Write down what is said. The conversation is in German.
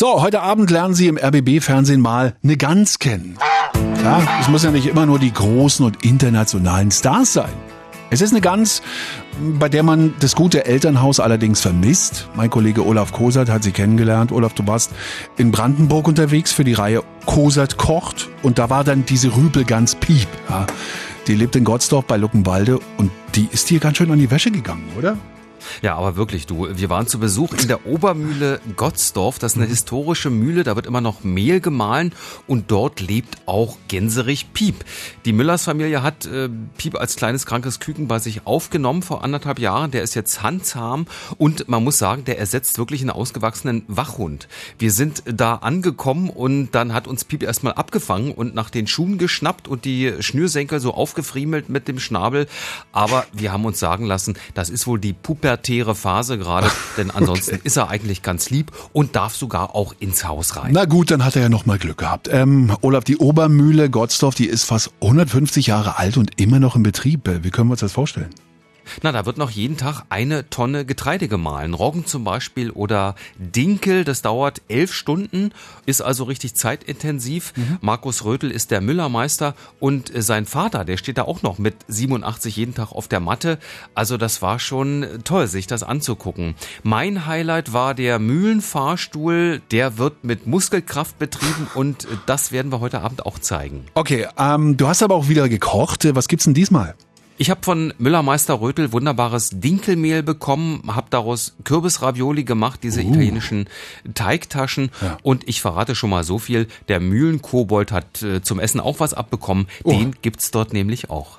So, heute Abend lernen Sie im RBB-Fernsehen mal eine Gans kennen. Ja, es muss ja nicht immer nur die großen und internationalen Stars sein. Es ist eine Gans, bei der man das gute Elternhaus allerdings vermisst. Mein Kollege Olaf Kosert hat sie kennengelernt. Olaf, du warst in Brandenburg unterwegs für die Reihe Kosert kocht und da war dann diese Rübelgans Piep. Ja, die lebt in Gottsdorf bei Luckenwalde und die ist hier ganz schön an die Wäsche gegangen, oder? Ja, aber wirklich, du, wir waren zu Besuch in der Obermühle Gottsdorf. Das ist eine mhm. historische Mühle, da wird immer noch Mehl gemahlen und dort lebt auch Gänserich Piep. Die Müllers Familie hat äh, Piep als kleines krankes Küken bei sich aufgenommen vor anderthalb Jahren. Der ist jetzt handzahm und man muss sagen, der ersetzt wirklich einen ausgewachsenen Wachhund. Wir sind da angekommen und dann hat uns Piep erstmal abgefangen und nach den Schuhen geschnappt und die Schnürsenkel so aufgefriemelt mit dem Schnabel. Aber wir haben uns sagen lassen, das ist wohl die Puppe pubertäre Phase gerade, denn ansonsten okay. ist er eigentlich ganz lieb und darf sogar auch ins Haus rein. Na gut, dann hat er ja noch mal Glück gehabt. Ähm, Olaf, die Obermühle Gottsdorf, die ist fast 150 Jahre alt und immer noch in Betrieb. Wie können wir uns das vorstellen? Na, da wird noch jeden Tag eine Tonne Getreide gemahlen. Roggen zum Beispiel oder Dinkel, das dauert elf Stunden, ist also richtig zeitintensiv. Mhm. Markus Rötel ist der Müllermeister und sein Vater, der steht da auch noch mit 87 jeden Tag auf der Matte. Also das war schon toll, sich das anzugucken. Mein Highlight war der Mühlenfahrstuhl. Der wird mit Muskelkraft betrieben und das werden wir heute Abend auch zeigen. Okay, ähm, du hast aber auch wieder gekocht. Was gibt's denn diesmal? Ich habe von Müllermeister Rötel wunderbares Dinkelmehl bekommen, habe daraus Kürbisravioli gemacht, diese uh. italienischen Teigtaschen. Ja. Und ich verrate schon mal so viel, der Mühlenkobold hat äh, zum Essen auch was abbekommen. Oh. Den gibt's dort nämlich auch.